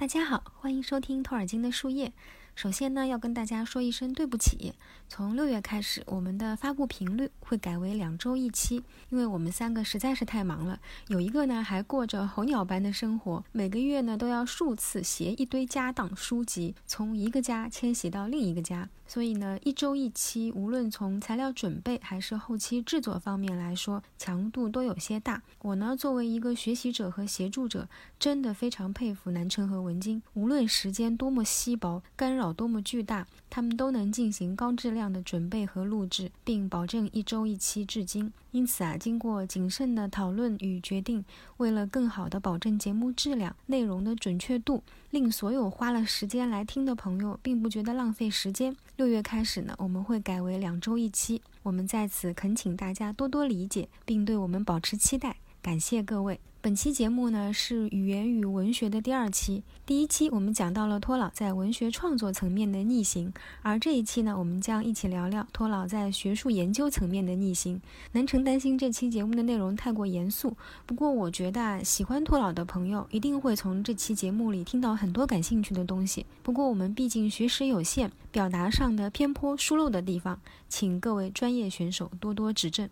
大家好，欢迎收听托尔金的树叶。首先呢，要跟大家说一声对不起。从六月开始，我们的发布频率会改为两周一期，因为我们三个实在是太忙了。有一个呢，还过着候鸟般的生活，每个月呢都要数次携一堆家当书籍从一个家迁徙到另一个家，所以呢，一周一期，无论从材料准备还是后期制作方面来说，强度都有些大。我呢，作为一个学习者和协助者，真的非常佩服南城和文晶，无论时间多么稀薄，干扰。多么巨大，他们都能进行高质量的准备和录制，并保证一周一期至今。因此啊，经过谨慎的讨论与决定，为了更好的保证节目质量、内容的准确度，令所有花了时间来听的朋友并不觉得浪费时间。六月开始呢，我们会改为两周一期。我们在此恳请大家多多理解，并对我们保持期待。感谢各位。本期节目呢是语言与文学的第二期。第一期我们讲到了托老在文学创作层面的逆行，而这一期呢，我们将一起聊聊托老在学术研究层面的逆行。南城担心这期节目的内容太过严肃，不过我觉得喜欢托老的朋友一定会从这期节目里听到很多感兴趣的东西。不过我们毕竟学识有限，表达上的偏颇疏漏的地方，请各位专业选手多多指正。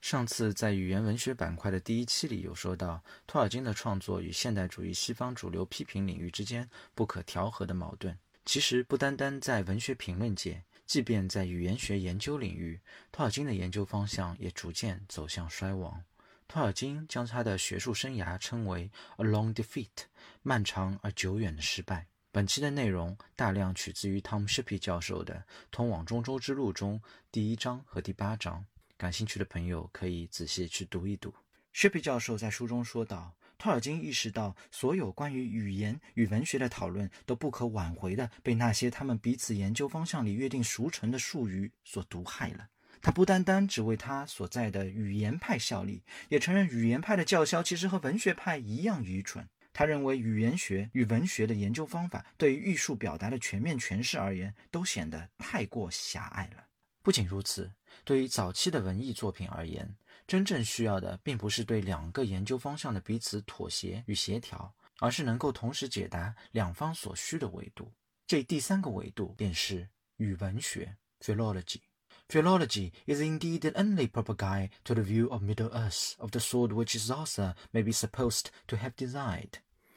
上次在语言文学板块的第一期里有说到，托尔金的创作与现代主义西方主流批评领域之间不可调和的矛盾。其实不单单在文学评论界，即便在语言学研究领域，托尔金的研究方向也逐渐走向衰亡。托尔金将他的学术生涯称为 “a long defeat”，漫长而久远的失败。本期的内容大量取自于 Tom Shippey 教授的《通往中州之路》中第一章和第八章。感兴趣的朋友可以仔细去读一读。薛皮教授在书中说道：“托尔金意识到，所有关于语言与文学的讨论都不可挽回地被那些他们彼此研究方向里约定俗成的术语所毒害了。他不单单只为他所在的语言派效力，也承认语言派的叫嚣其实和文学派一样愚蠢。他认为，语言学与文学的研究方法对于艺术表达的全面诠释而言，都显得太过狭隘了。不仅如此。”对于早期的文艺作品而言，真正需要的并不是对两个研究方向的彼此妥协与协调，而是能够同时解答两方所需的维度。这第三个维度便是语文学 （philology）。Philology is indeed the only proper guide to the view of Middle Earth of the sort which its author may be supposed to have designed。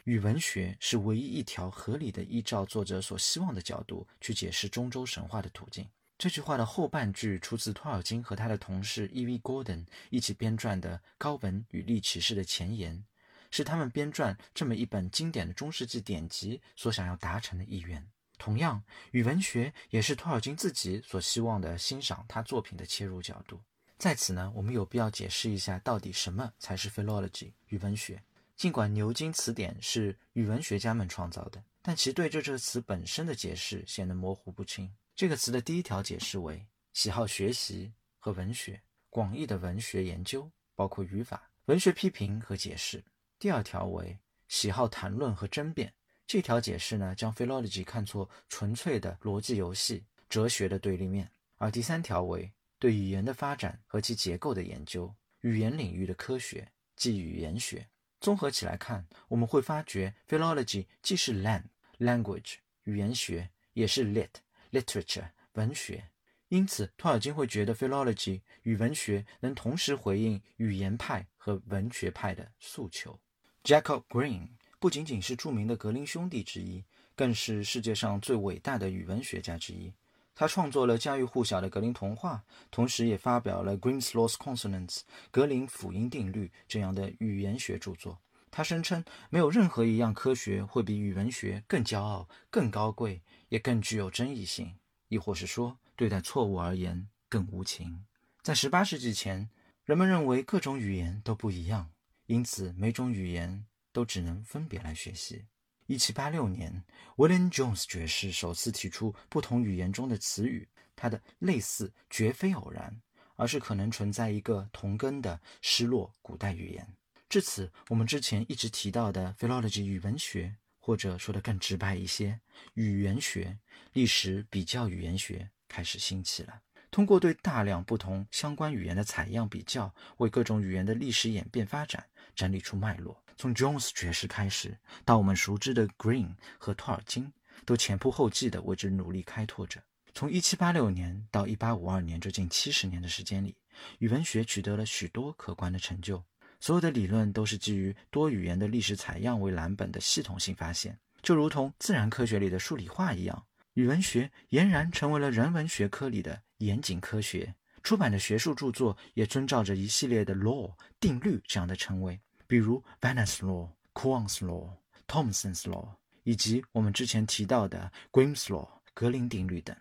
语文学是唯一一条合理的依照作者所希望的角度去解释中州神话的途径。这句话的后半句出自托尔金和他的同事 E.V. Gordon 一起编撰的《高文与利骑士》的前言，是他们编撰这么一本经典的中世纪典籍所想要达成的意愿。同样，语文学也是托尔金自己所希望的欣赏他作品的切入角度。在此呢，我们有必要解释一下，到底什么才是 philology 语文学。尽管牛津词典是语文学家们创造的，但其对这这个词本身的解释显得模糊不清。这个词的第一条解释为喜好学习和文学，广义的文学研究包括语法、文学批评和解释。第二条为喜好谈论和争辩，这条解释呢将 philology 看作纯粹的逻辑游戏、哲学的对立面。而第三条为对语言的发展和其结构的研究，语言领域的科学即语言学。综合起来看，我们会发觉 philology 既是 lang language 语言学，也是 lit。Literature 文学，因此托尔金会觉得 philology 与文学能同时回应语言派和文学派的诉求。Jacob Green 不仅仅是著名的格林兄弟之一，更是世界上最伟大的语文学家之一。他创作了家喻户晓的格林童话，同时也发表了 Green's Law Consonants 格林辅音定律这样的语言学著作。他声称，没有任何一样科学会比语文学更骄傲、更高贵。也更具有争议性，亦或是说，对待错误而言更无情。在十八世纪前，人们认为各种语言都不一样，因此每种语言都只能分别来学习。一七八六年，William Jones 爵士首次提出不同语言中的词语，它的类似绝非偶然，而是可能存在一个同根的失落古代语言。至此，我们之前一直提到的 philology 语文学。或者说的更直白一些，语言学、历史比较语言学开始兴起了。通过对大量不同相关语言的采样比较，为各种语言的历史演变发展整理出脉络。从 Jones 爵士开始，到我们熟知的 Green 和托尔金，都前仆后继地为之努力开拓着。从1786年到1852年这近七十年的时间里，语文学取得了许多可观的成就。所有的理论都是基于多语言的历史采样为蓝本的系统性发现，就如同自然科学里的数理化一样，语文学俨然成为了人文学科里的严谨科学。出版的学术著作也遵照着一系列的 law 定律这样的称谓。比如 Venus Law、Coon's Law、Thomson's Law，以及我们之前提到的 Grimm's Law、格林定律等。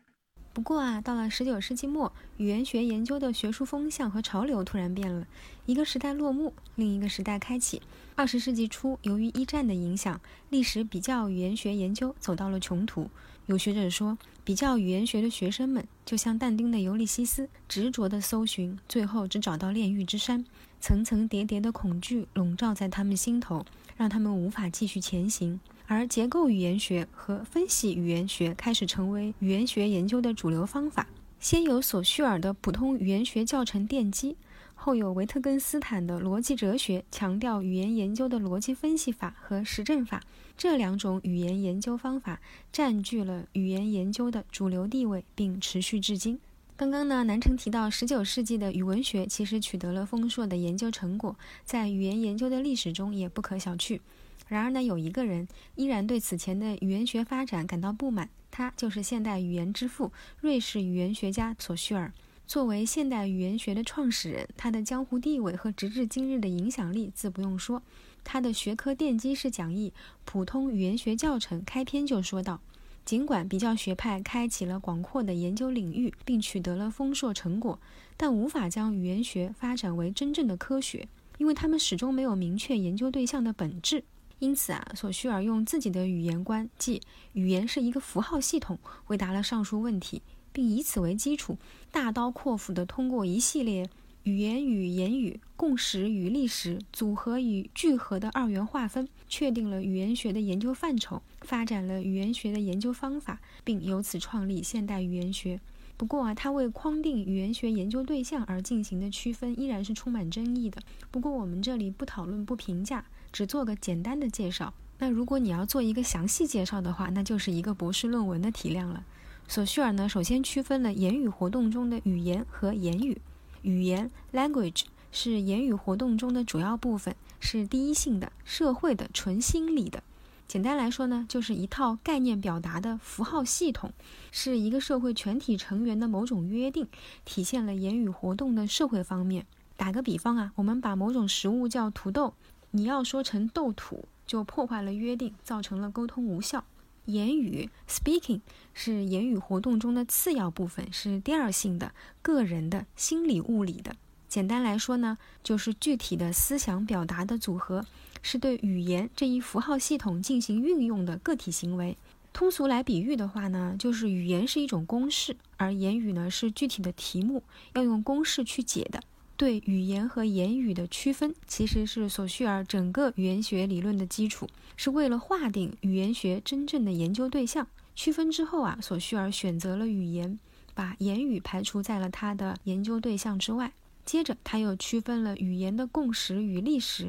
不过啊，到了十九世纪末，语言学研究的学术风向和潮流突然变了，一个时代落幕，另一个时代开启。二十世纪初，由于一战的影响，历史比较语言学研究走到了穷途。有学者说，比较语言学的学生们就像但丁的尤利西斯，执着地搜寻，最后只找到炼狱之山。层层叠叠的恐惧笼罩在他们心头，让他们无法继续前行。而结构语言学和分析语言学开始成为语言学研究的主流方法。先有索绪尔的普通语言学教程奠基，后有维特根斯坦的逻辑哲学，强调语言研究的逻辑分析法和实证法。这两种语言研究方法占据了语言研究的主流地位，并持续至今。刚刚呢，南城提到，十九世纪的语文学其实取得了丰硕的研究成果，在语言研究的历史中也不可小觑。然而呢，有一个人依然对此前的语言学发展感到不满，他就是现代语言之父——瑞士语言学家索绪尔。作为现代语言学的创始人，他的江湖地位和直至今日的影响力自不用说。他的学科奠基式讲义《普通语言学教程》开篇就说道。尽管比较学派开启了广阔的研究领域，并取得了丰硕成果，但无法将语言学发展为真正的科学，因为他们始终没有明确研究对象的本质。因此啊，索绪尔用自己的语言观，即语言是一个符号系统，回答了上述问题，并以此为基础，大刀阔斧地通过一系列。语言与言语、共识与历史、组合与聚合的二元划分，确定了语言学的研究范畴，发展了语言学的研究方法，并由此创立现代语言学。不过啊，他为框定语言学研究对象而进行的区分依然是充满争议的。不过我们这里不讨论、不评价，只做个简单的介绍。那如果你要做一个详细介绍的话，那就是一个博士论文的体量了。索绪尔呢，首先区分了言语活动中的语言和言语。语言 （language） 是言语活动中的主要部分，是第一性的、社会的、纯心理的。简单来说呢，就是一套概念表达的符号系统，是一个社会全体成员的某种约定，体现了言语活动的社会方面。打个比方啊，我们把某种食物叫土豆，你要说成豆土，就破坏了约定，造成了沟通无效。言语 （speaking） 是言语活动中的次要部分，是第二性的、个人的、心理物理的。简单来说呢，就是具体的思想表达的组合，是对语言这一符号系统进行运用的个体行为。通俗来比喻的话呢，就是语言是一种公式，而言语呢是具体的题目，要用公式去解的。对语言和言语的区分，其实是索绪尔整个语言学理论的基础，是为了划定语言学真正的研究对象。区分之后啊，索绪尔选择了语言，把言语排除在了他的研究对象之外。接着，他又区分了语言的共识与历史。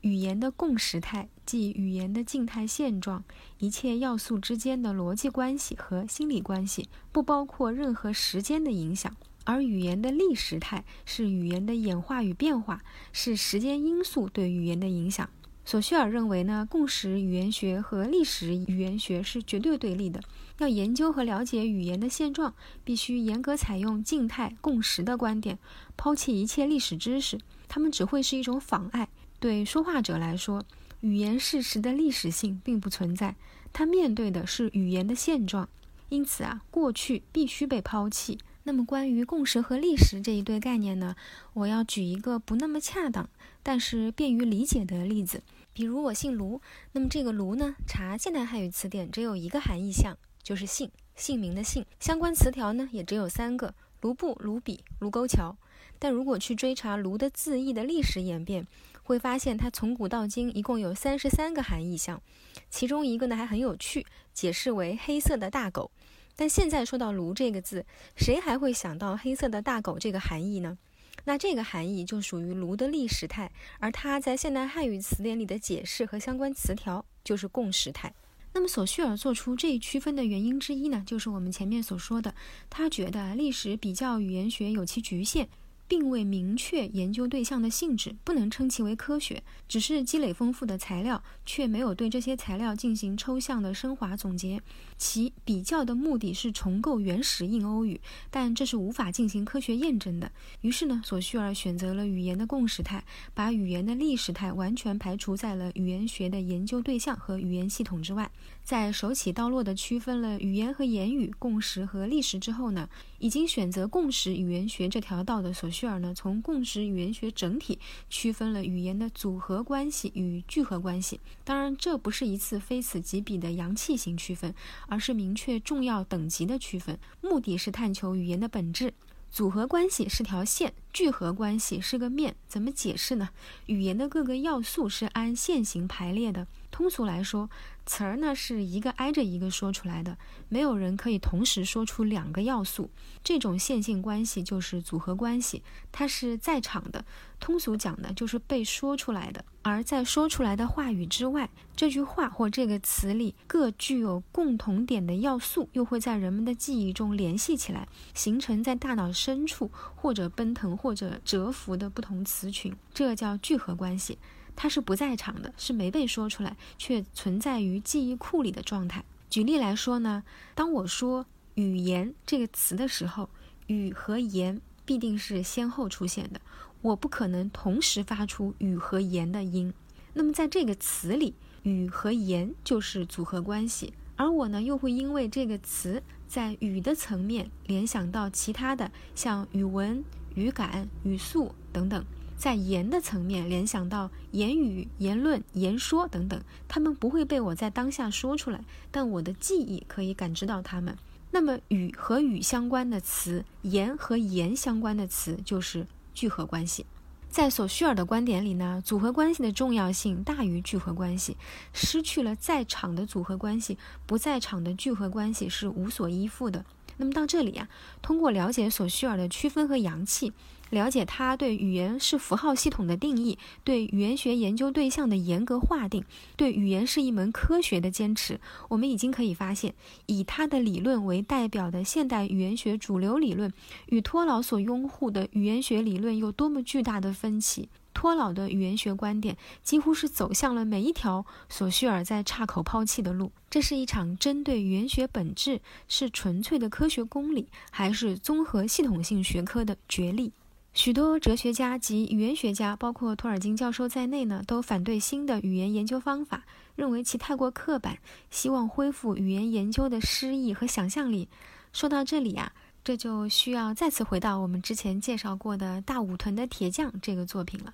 语言的共识态，即语言的静态现状，一切要素之间的逻辑关系和心理关系，不包括任何时间的影响。而语言的历时态是语言的演化与变化，是时间因素对语言的影响。索绪尔认为呢，共识语言学和历史语言学是绝对对立的。要研究和了解语言的现状，必须严格采用静态共识的观点，抛弃一切历史知识，它们只会是一种妨碍。对说话者来说，语言事实的历史性并不存在，他面对的是语言的现状。因此啊，过去必须被抛弃。那么，关于共识和历史这一对概念呢，我要举一个不那么恰当，但是便于理解的例子。比如，我姓卢，那么这个卢呢，查现代汉语词典只有一个含义项，就是姓，姓名的姓。相关词条呢，也只有三个：卢布、卢比、卢沟桥。但如果去追查卢的字义的历史演变，会发现它从古到今一共有三十三个含义项，其中一个呢还很有趣，解释为黑色的大狗。但现在说到“卢”这个字，谁还会想到黑色的大狗这个含义呢？那这个含义就属于卢的历史态，而它在现代汉语词典里的解释和相关词条就是共时态。那么索绪尔做出这一区分的原因之一呢，就是我们前面所说的，他觉得历史比较语言学有其局限。并未明确研究对象的性质，不能称其为科学，只是积累丰富的材料，却没有对这些材料进行抽象的升华总结。其比较的目的是重构原始印欧语，但这是无法进行科学验证的。于是呢，索绪尔选择了语言的共识态，把语言的历史态完全排除在了语言学的研究对象和语言系统之外。在手起刀落地区分了语言和言语、共识和历史之后呢，已经选择共识语言学这条道的索绪尔呢，从共识语言学整体区分了语言的组合关系与聚合关系。当然，这不是一次非此即彼的阳气型区分。而是明确重要等级的区分，目的是探求语言的本质。组合关系是条线，聚合关系是个面。怎么解释呢？语言的各个要素是按线型排列的。通俗来说，词儿呢是一个挨着一个说出来的，没有人可以同时说出两个要素。这种线性关系就是组合关系，它是在场的。通俗讲呢，就是被说出来的。而在说出来的话语之外，这句话或这个词里各具有共同点的要素，又会在人们的记忆中联系起来，形成在大脑深处或者奔腾或者蛰伏的不同词群，这叫聚合关系。它是不在场的，是没被说出来，却存在于记忆库里的状态。举例来说呢，当我说“语言”这个词的时候，“语”和“言”必定是先后出现的。我不可能同时发出“语”和“言”的音，那么在这个词里，“语”和“言”就是组合关系，而我呢又会因为这个词在“语”的层面联想到其他的，像语文、语感、语速等等；在“言”的层面联想到言语、言论、言说等等，它们不会被我在当下说出来，但我的记忆可以感知到它们。那么“语”和“语”相关的词，“言”和“言”相关的词就是。聚合关系，在索绪尔的观点里呢，组合关系的重要性大于聚合关系。失去了在场的组合关系，不在场的聚合关系是无所依附的。那么到这里啊，通过了解索绪尔的区分和阳气。了解他对语言是符号系统的定义，对语言学研究对象的严格划定，对语言是一门科学的坚持，我们已经可以发现，以他的理论为代表的现代语言学主流理论与托老所拥护的语言学理论有多么巨大的分歧。托老的语言学观点几乎是走向了每一条索绪尔在岔口抛弃的路。这是一场针对语言学本质是纯粹的科学公理，还是综合系统性学科的角力。许多哲学家及语言学家，包括托尔金教授在内呢，都反对新的语言研究方法，认为其太过刻板，希望恢复语言研究的诗意和想象力。说到这里啊，这就需要再次回到我们之前介绍过的大武屯的铁匠这个作品了。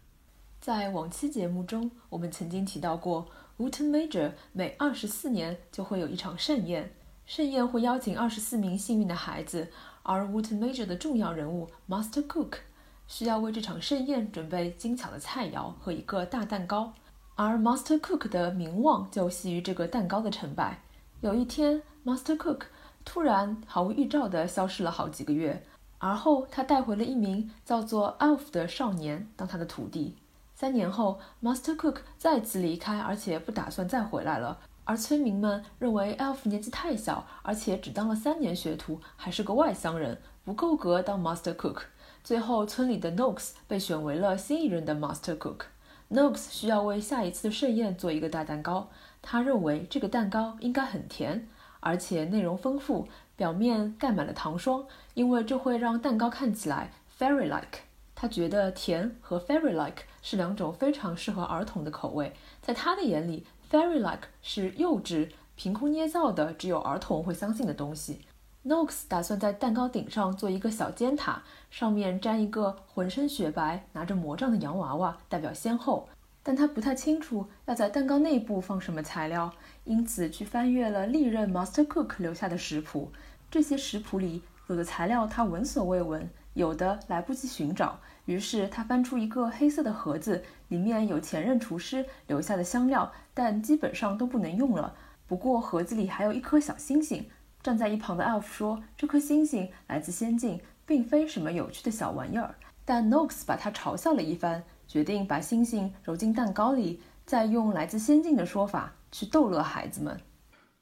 在往期节目中，我们曾经提到过，Wooten Major 每二十四年就会有一场盛宴，盛宴会邀请二十四名幸运的孩子，而 Wooten Major 的重要人物 Master Cook。需要为这场盛宴准备精巧的菜肴和一个大蛋糕，而 Master Cook 的名望就系于这个蛋糕的成败。有一天，Master Cook 突然毫无预兆地消失了好几个月，而后他带回了一名叫做 Alf 的少年当他的徒弟。三年后，Master Cook 再次离开，而且不打算再回来了。而村民们认为 Alf 年纪太小，而且只当了三年学徒，还是个外乡人，不够格当 Master Cook。最后，村里的 Noakes 被选为了新一任的 Master Cook。Noakes 需要为下一次盛宴做一个大蛋糕，他认为这个蛋糕应该很甜，而且内容丰富，表面盖满了糖霜，因为这会让蛋糕看起来 fairy-like。他觉得甜和 fairy-like 是两种非常适合儿童的口味，在他的眼里，fairy-like 是幼稚、凭空捏造的，只有儿童会相信的东西。Noakes 打算在蛋糕顶上做一个小尖塔，上面粘一个浑身雪白、拿着魔杖的洋娃娃，代表先后。但他不太清楚要在蛋糕内部放什么材料，因此去翻阅了历任 Master Cook 留下的食谱。这些食谱里有的材料他闻所未闻，有的来不及寻找。于是他翻出一个黑色的盒子，里面有前任厨师留下的香料，但基本上都不能用了。不过盒子里还有一颗小星星。站在一旁的 Elf 说：“这颗星星来自仙境，并非什么有趣的小玩意儿。”但 Nox 把他嘲笑了一番，决定把星星揉进蛋糕里，再用来自仙境的说法去逗乐孩子们。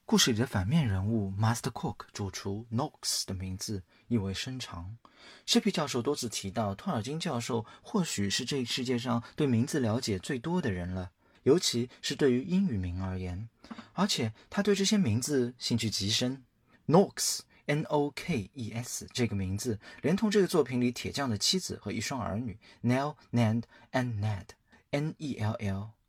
故事里的反面人物 Master Cook 主厨 Nox 的名字意味深长。谢皮教授多次提到，托尔金教授或许是这世界上对名字了解最多的人了，尤其是对于英语名而言。而且他对这些名字兴趣极深。Knox N-O-K-E-S 这个名字，连同这个作品里铁匠的妻子和一双儿女 Nell、Nand and Ned N-E-L-L-N-A-N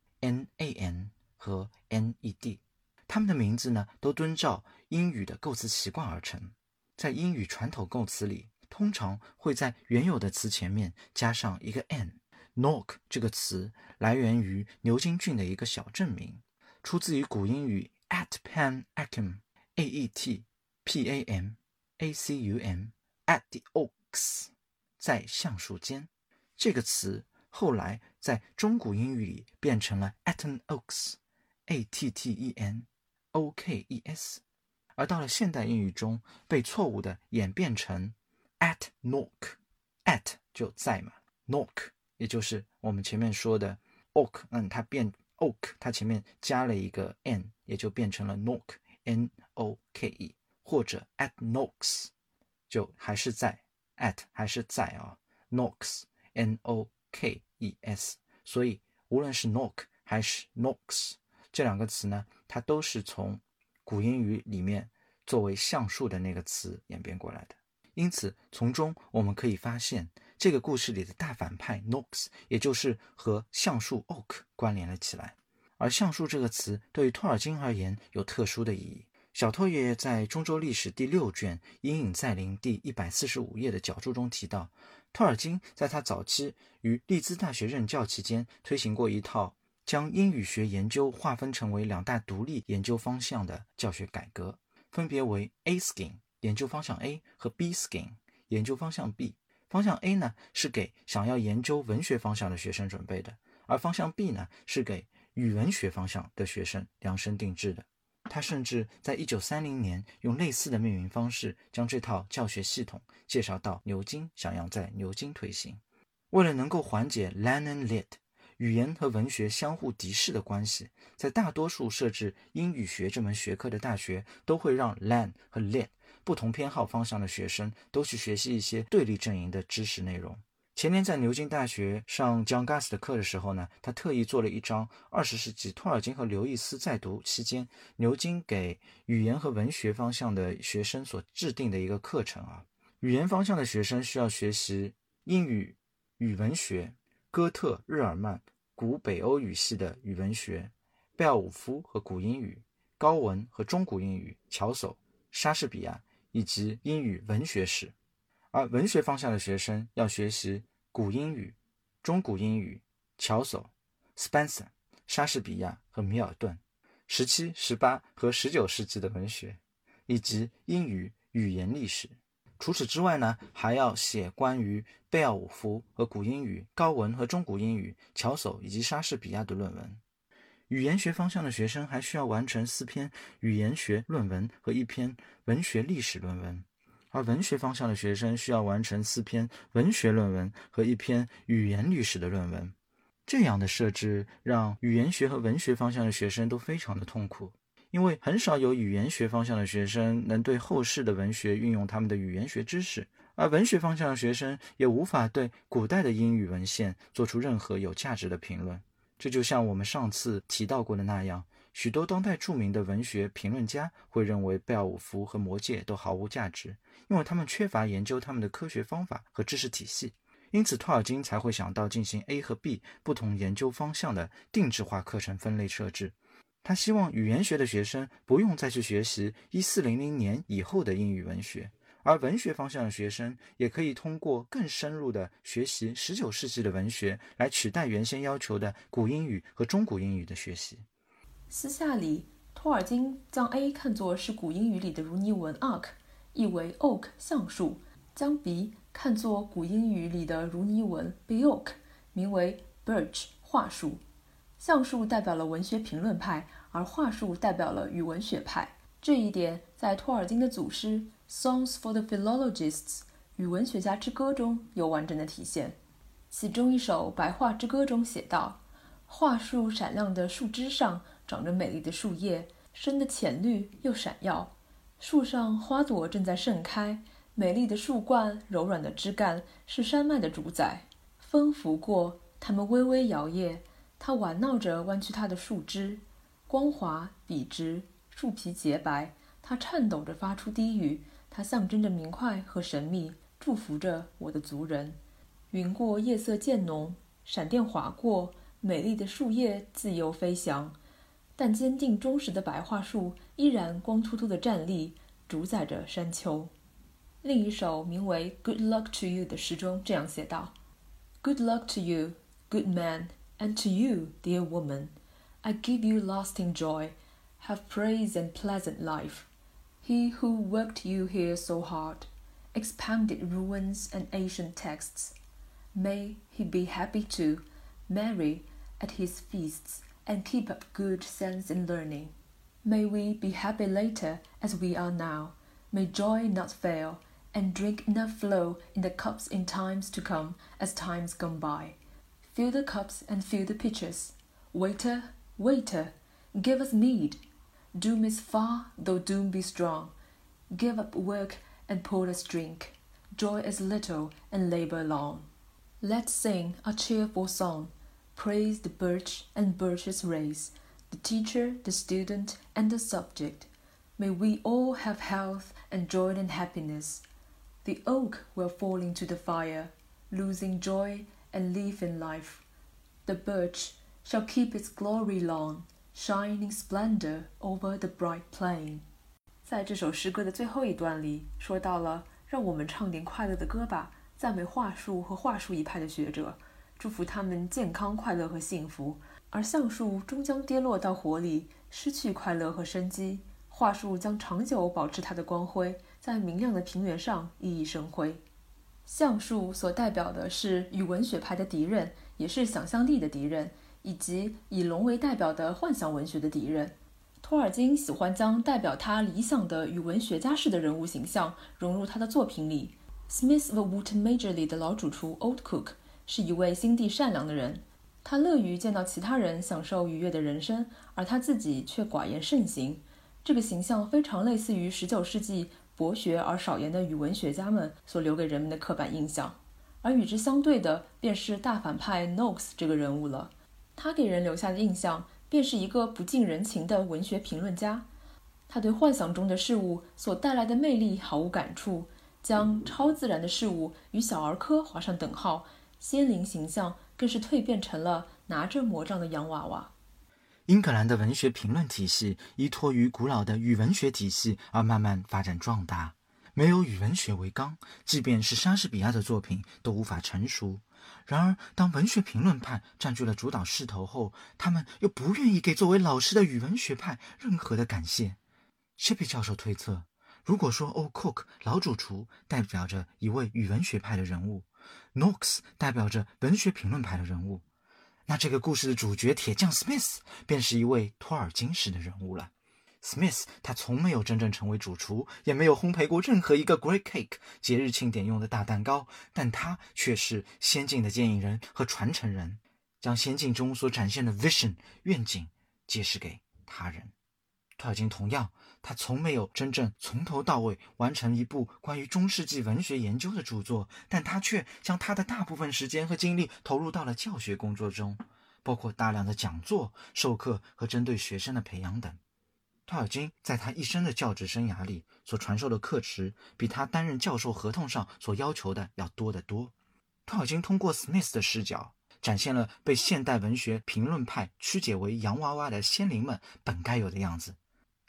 和 N-E-D。他们的名字呢，都遵照英语的构词习惯而成。在英语传统构词里，通常会在原有的词前面加上一个 n。Nock 这个词来源于牛津郡的一个小镇名，出自于古英语 at Pan Acum，A E T P A M A C U M，at the oaks，在橡树间。这个词后来在中古英语里变成了 Atten Oaks，A T T E N。O K E S，而到了现代英语中，被错误的演变成 at Nok，at 就在嘛，Nok 也就是我们前面说的 oak，嗯，它变 oak，它前面加了一个 n，也就变成了 Nok，N O K E，或者 at Noks，就还是在 at 还是在啊，Noks，N O K E S，所以无论是 Nok 还是 Noks。这两个词呢，它都是从古英语里面作为橡树的那个词演变过来的。因此，从中我们可以发现，这个故事里的大反派 Nox，也就是和橡树 Oak 关联了起来。而橡树这个词对于托尔金而言有特殊的意义。小托爷爷在中州历史第六卷《阴影在临》第一百四十五页的脚注中提到，托尔金在他早期于利兹大学任教期间推行过一套。将英语学研究划分成为两大独立研究方向的教学改革，分别为 A Skin 研究方向 A 和 B Skin 研究方向 B。方向 A 呢是给想要研究文学方向的学生准备的，而方向 B 呢是给语文学方向的学生量身定制的。他甚至在一九三零年用类似的命名方式将这套教学系统介绍到牛津，想要在牛津推行。为了能够缓解 Learn and Lit。语言和文学相互敌视的关系，在大多数设置英语学这门学科的大学，都会让 Lan 和 Lit 不同偏好方向的学生都去学习一些对立阵营的知识内容。前年在牛津大学上 John Gus 的课的时候呢，他特意做了一张二十世纪托尔金和刘易斯在读期间牛津给语言和文学方向的学生所制定的一个课程啊。语言方向的学生需要学习英语、语文学、哥特、日耳曼。古北欧语系的语文学，贝尔武夫和古英语，高文和中古英语，乔叟、莎士比亚以及英语文学史；而文学方向的学生要学习古英语、中古英语、乔叟、Spencer、莎士比亚和米尔顿，十七、十八和十九世纪的文学，以及英语语言历史。除此之外呢，还要写关于贝奥武夫和古英语、高文和中古英语、乔叟以及莎士比亚的论文。语言学方向的学生还需要完成四篇语言学论文和一篇文学历史论文，而文学方向的学生需要完成四篇文学论文和一篇语言历史的论文。这样的设置让语言学和文学方向的学生都非常的痛苦。因为很少有语言学方向的学生能对后世的文学运用他们的语言学知识，而文学方向的学生也无法对古代的英语文献做出任何有价值的评论。这就像我们上次提到过的那样，许多当代著名的文学评论家会认为贝尔伍夫和魔戒都毫无价值，因为他们缺乏研究他们的科学方法和知识体系。因此，托尔金才会想到进行 A 和 B 不同研究方向的定制化课程分类设置。他希望语言学的学生不用再去学习一四零零年以后的英语文学，而文学方向的学生也可以通过更深入的学习十九世纪的文学来取代原先要求的古英语和中古英语的学习。私下里，托尔金将 A 看作是古英语里的如尼文 ark，意为 oak 橡树；将 B 看作古英语里的如尼文 beoak，名为 birch 桦树。橡树代表了文学评论派，而桦树代表了语文学派。这一点在托尔金的祖诗《Songs for the Philologists》语文学家之歌中有完整的体现。其中一首《白桦之歌》中写道：“桦树闪亮的树枝上长着美丽的树叶，深的浅绿又闪耀。树上花朵正在盛开，美丽的树冠、柔软的枝干是山脉的主宰。风拂过，它们微微摇曳。它玩闹着弯曲它的树枝，光滑笔直，树皮洁白。它颤抖着发出低语，它象征着明快和神秘，祝福着我的族人。”云过夜色渐浓，闪电划过，美丽的树叶自由飞翔，但坚定忠实的白桦树依然光秃秃地站立，主宰着山丘。另一首名为《Good Luck to You》的诗中这样写道：“Good luck to you, good man, and to you, dear woman. I give you lasting joy. Have praise and pleasant life. He who worked you here so hard, expounded ruins and ancient texts.” May he be happy too, merry at his feasts, and keep up good sense in learning. May we be happy later as we are now. May joy not fail, and drink enough flow in the cups in times to come as times gone by. Fill the cups and fill the pitchers. Waiter, waiter, give us mead. Doom is far, though doom be strong. Give up work and pour us drink. Joy is little and labor long. Let's sing a cheerful song Praise the birch and birch's race, the teacher, the student, and the subject. May we all have health and joy and happiness. The oak will fall into the fire, losing joy and leaf in life. The birch shall keep its glory long, shining splendor over the bright plain. 在这首诗歌的最后一段里，说到了让我们唱点快乐的歌吧。赞美桦树和桦树一派的学者， 祝福他们健康、快乐和幸福。而橡树终将跌落到火里，失去快乐和生机。桦树将长久保持它的光辉，在明亮的平原上熠熠生辉。橡树所代表的是与文学派的敌人，也是想象力的敌人，以及以龙为代表的幻想文学的敌人。托尔金喜欢将代表他理想的语文学家式的人物形象融入他的作品里。Smith of Wooten Major 里的老主厨 Old Cook 是一位心地善良的人，他乐于见到其他人享受愉悦的人生，而他自己却寡言慎行。这个形象非常类似于19世纪博学而少言的语文学家们所留给人们的刻板印象。而与之相对的，便是大反派 Nox 这个人物了。他给人留下的印象，便是一个不近人情的文学评论家。他对幻想中的事物所带来的魅力毫无感触。将超自然的事物与小儿科划上等号，仙灵形象更是蜕变成了拿着魔杖的洋娃娃。英格兰的文学评论体系依托于古老的语文学体系而慢慢发展壮大，没有语文学为纲，即便是莎士比亚的作品都无法成熟。然而，当文学评论派占据了主导势头后，他们又不愿意给作为老师的语文学派任何的感谢。谢比教授推测。如果说 O. Cook 老主厨代表着一位语文学派的人物 N O X 代表着文学评论派的人物，那这个故事的主角铁匠 Smith 便是一位托尔金式的人物了。Smith 他从没有真正成为主厨，也没有烘焙过任何一个 Great Cake 节日庆典用的大蛋糕，但他却是先进的建议人和传承人，将先进中所展现的 vision 愿景揭示给他人。托尔金同样。他从没有真正从头到尾完成一部关于中世纪文学研究的著作，但他却将他的大部分时间和精力投入到了教学工作中，包括大量的讲座、授课和针对学生的培养等。托尔金在他一生的教职生涯里所传授的课时，比他担任教授合同上所要求的要多得多。托尔金通过 Smith 的视角，展现了被现代文学评论派曲解为洋娃娃的仙灵们本该有的样子。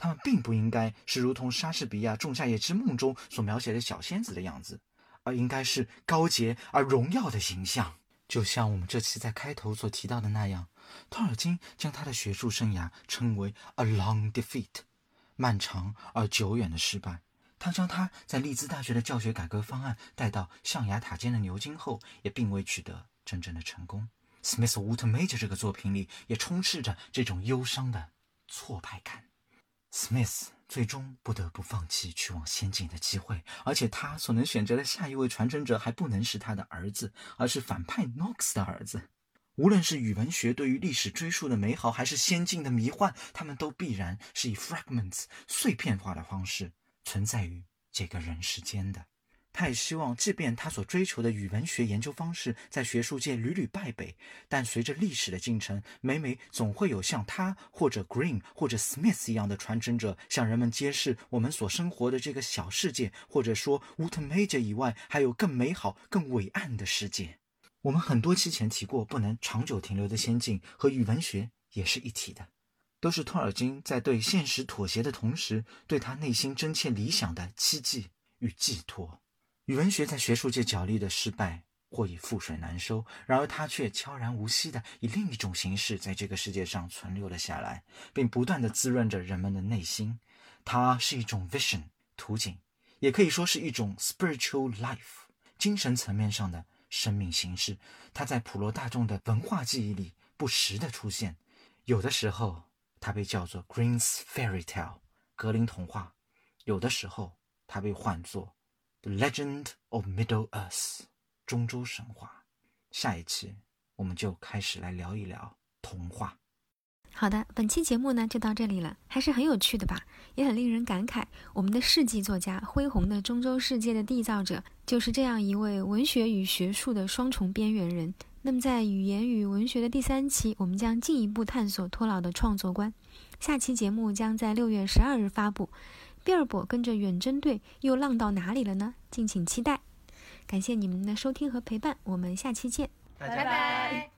他们并不应该是如同莎士比亚《仲夏夜之梦》中所描写的小仙子的样子，而应该是高洁而荣耀的形象。就像我们这期在开头所提到的那样，托尔金将他的学术生涯称为 “a long defeat”，漫长而久远的失败。他将他在利兹大学的教学改革方案带到象牙塔尖的牛津后，也并未取得真正的成功。Smith Wood Major 这个作品里也充斥着这种忧伤的挫败感。Smith 最终不得不放弃去往仙境的机会，而且他所能选择的下一位传承者还不能是他的儿子，而是反派 Nox 的儿子。无论是语文学对于历史追溯的美好，还是仙境的迷幻，他们都必然是以 fragments 碎片化的方式存在于这个人世间的。他也希望，即便他所追求的语文学研究方式在学术界屡屡败北，但随着历史的进程，每每总会有像他或者 Green 或者 Smith 一样的传承者，向人们揭示我们所生活的这个小世界，或者说 Wood Major 以外还有更美好、更伟岸的世界。我们很多期前提过，不能长久停留的仙境和语文学也是一体的，都是托尔金在对现实妥协的同时，对他内心真切理想的期冀与寄托。语文学在学术界角力的失败，或已覆水难收；然而，它却悄然无息地以另一种形式在这个世界上存留了下来，并不断地滋润着人们的内心。它是一种 vision 图景，也可以说是一种 spiritual life 精神层面上的生命形式。它在普罗大众的文化记忆里不时地出现。有的时候，它被叫做 Green's Fairy Tale 格林童话；有的时候，它被唤作。The Legend of Middle Earth，中州神话。下一期我们就开始来聊一聊童话。好的，本期节目呢就到这里了，还是很有趣的吧，也很令人感慨。我们的世纪作家，恢宏的中州世界的缔造者，就是这样一位文学与学术的双重边缘人。那么在语言与文学的第三期，我们将进一步探索托老的创作观。下期节目将在六月十二日发布。比尔博跟着远征队又浪到哪里了呢？敬请期待。感谢你们的收听和陪伴，我们下期见，拜拜。